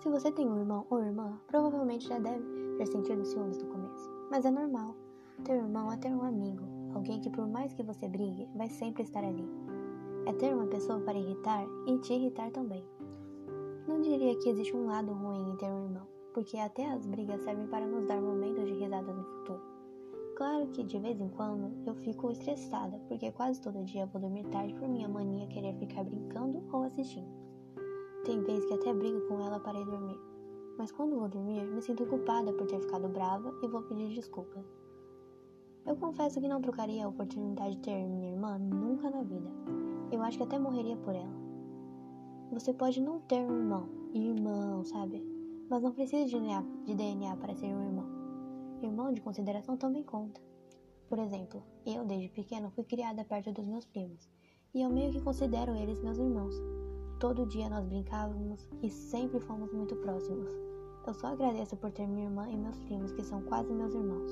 Se você tem um irmão ou irmã, provavelmente já deve ter sentido ciúmes no começo. Mas é normal. Ter um irmão é ter um amigo, alguém que por mais que você brigue, vai sempre estar ali. É ter uma pessoa para irritar e te irritar também. Não diria que existe um lado ruim em ter um irmão, porque até as brigas servem para nos dar momentos de risada no futuro. Claro que de vez em quando eu fico estressada, porque quase todo dia vou dormir tarde por minha mania querer ficar brincando ou assistindo. Tem vezes que até brigo com ela para ir dormir, mas quando vou dormir me sinto culpada por ter ficado brava e vou pedir desculpas. Eu confesso que não trocaria a oportunidade de ter minha irmã nunca na vida. Eu acho que até morreria por ela. Você pode não ter um irmão, irmão, sabe? Mas não precisa de DNA, de DNA para ser um irmão. Irmão de consideração também conta. Por exemplo, eu desde pequeno fui criada perto dos meus primos, e eu meio que considero eles meus irmãos. Todo dia nós brincávamos e sempre fomos muito próximos. Eu só agradeço por ter minha irmã e meus primos, que são quase meus irmãos.